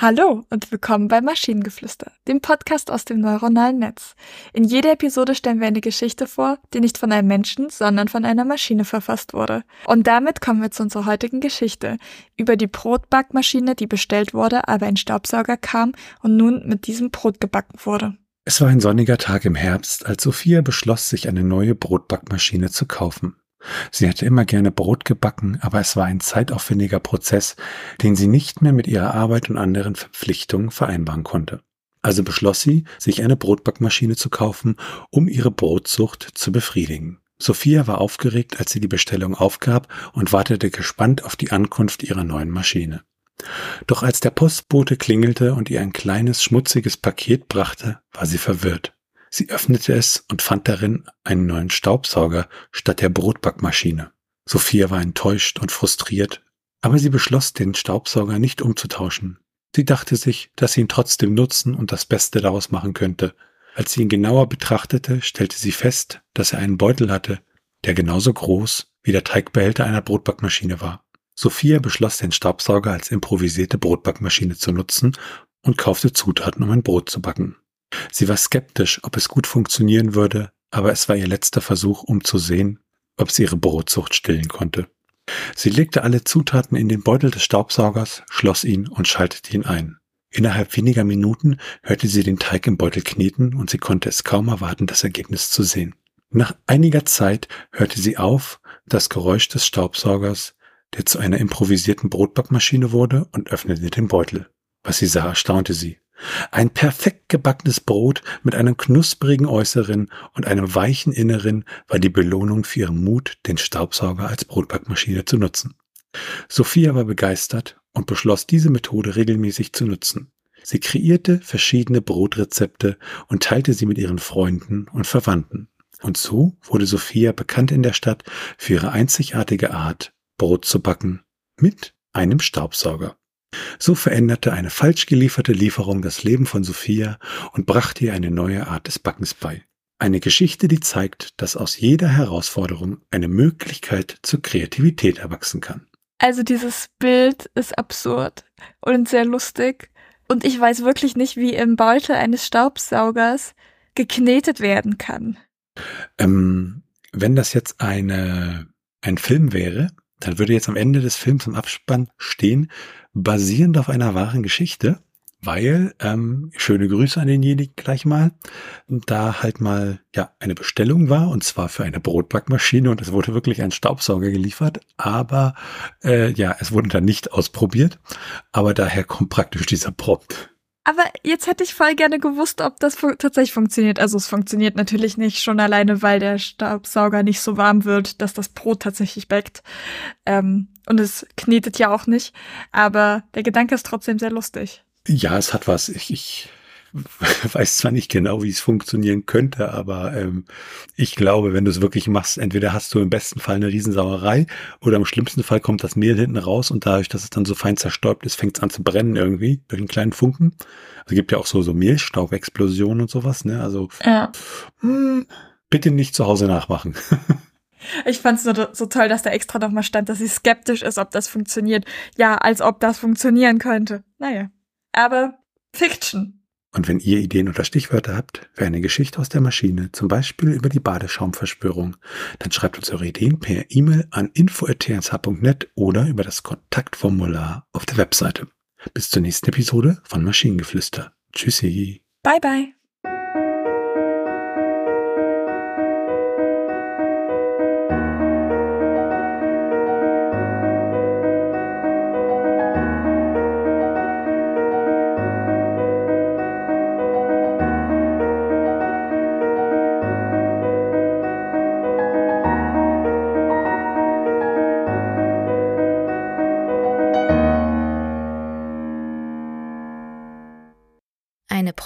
Hallo und willkommen bei Maschinengeflüster, dem Podcast aus dem neuronalen Netz. In jeder Episode stellen wir eine Geschichte vor, die nicht von einem Menschen, sondern von einer Maschine verfasst wurde. Und damit kommen wir zu unserer heutigen Geschichte über die Brotbackmaschine, die bestellt wurde, aber ein Staubsauger kam und nun mit diesem Brot gebacken wurde. Es war ein sonniger Tag im Herbst, als Sophia beschloss, sich eine neue Brotbackmaschine zu kaufen. Sie hätte immer gerne Brot gebacken, aber es war ein zeitaufwendiger Prozess, den sie nicht mehr mit ihrer Arbeit und anderen Verpflichtungen vereinbaren konnte. Also beschloss sie, sich eine Brotbackmaschine zu kaufen, um ihre Brotsucht zu befriedigen. Sophia war aufgeregt, als sie die Bestellung aufgab und wartete gespannt auf die Ankunft ihrer neuen Maschine. Doch als der Postbote klingelte und ihr ein kleines, schmutziges Paket brachte, war sie verwirrt. Sie öffnete es und fand darin einen neuen Staubsauger statt der Brotbackmaschine. Sophia war enttäuscht und frustriert, aber sie beschloss, den Staubsauger nicht umzutauschen. Sie dachte sich, dass sie ihn trotzdem nutzen und das Beste daraus machen könnte. Als sie ihn genauer betrachtete, stellte sie fest, dass er einen Beutel hatte, der genauso groß wie der Teigbehälter einer Brotbackmaschine war. Sophia beschloss, den Staubsauger als improvisierte Brotbackmaschine zu nutzen und kaufte Zutaten, um ein Brot zu backen. Sie war skeptisch, ob es gut funktionieren würde, aber es war ihr letzter Versuch, um zu sehen, ob sie ihre Brotsucht stillen konnte. Sie legte alle Zutaten in den Beutel des Staubsaugers, schloss ihn und schaltete ihn ein. Innerhalb weniger Minuten hörte sie den Teig im Beutel kneten und sie konnte es kaum erwarten, das Ergebnis zu sehen. Nach einiger Zeit hörte sie auf, das Geräusch des Staubsaugers, der zu einer improvisierten Brotbackmaschine wurde, und öffnete den Beutel. Was sie sah, erstaunte sie. Ein perfekt gebackenes Brot mit einem knusprigen Äußeren und einem weichen Inneren war die Belohnung für ihren Mut, den Staubsauger als Brotbackmaschine zu nutzen. Sophia war begeistert und beschloss, diese Methode regelmäßig zu nutzen. Sie kreierte verschiedene Brotrezepte und teilte sie mit ihren Freunden und Verwandten. Und so wurde Sophia bekannt in der Stadt für ihre einzigartige Art, Brot zu backen mit einem Staubsauger. So veränderte eine falsch gelieferte Lieferung das Leben von Sophia und brachte ihr eine neue Art des Backens bei. Eine Geschichte, die zeigt, dass aus jeder Herausforderung eine Möglichkeit zur Kreativität erwachsen kann. Also dieses Bild ist absurd und sehr lustig. Und ich weiß wirklich nicht, wie im Beutel eines Staubsaugers geknetet werden kann. Ähm, wenn das jetzt eine, ein Film wäre, dann würde jetzt am Ende des Films im Abspann stehen, basierend auf einer wahren Geschichte, weil, ähm, schöne Grüße an denjenigen gleich mal, da halt mal ja eine Bestellung war und zwar für eine Brotbackmaschine und es wurde wirklich ein Staubsauger geliefert, aber äh, ja, es wurde dann nicht ausprobiert, aber daher kommt praktisch dieser Prompt. Aber jetzt hätte ich voll gerne gewusst, ob das fu tatsächlich funktioniert. Also es funktioniert natürlich nicht schon alleine, weil der Staubsauger nicht so warm wird, dass das Brot tatsächlich backt. Ähm, und es knetet ja auch nicht. Aber der Gedanke ist trotzdem sehr lustig. Ja, es hat was. Ich, ich weiß zwar nicht genau, wie es funktionieren könnte, aber ähm, ich glaube, wenn du es wirklich machst, entweder hast du im besten Fall eine Riesensauerei oder im schlimmsten Fall kommt das Mehl hinten raus und dadurch, dass es dann so fein zerstäubt ist, fängt es an zu brennen irgendwie durch einen kleinen Funken. Also gibt ja auch so, so Mehlstaubexplosionen und sowas, ne? Also ja. mh, hm, bitte nicht zu Hause nachmachen. Ich fand es so, so toll, dass da extra nochmal stand, dass sie skeptisch ist, ob das funktioniert. Ja, als ob das funktionieren könnte. Naja. Aber Fiction. Und wenn ihr Ideen oder Stichwörter habt für eine Geschichte aus der Maschine, zum Beispiel über die Badeschaumverschwörung, dann schreibt uns eure Ideen per E-Mail an info.tnsh.net oder über das Kontaktformular auf der Webseite. Bis zur nächsten Episode von Maschinengeflüster. Tschüssi. Bye bye.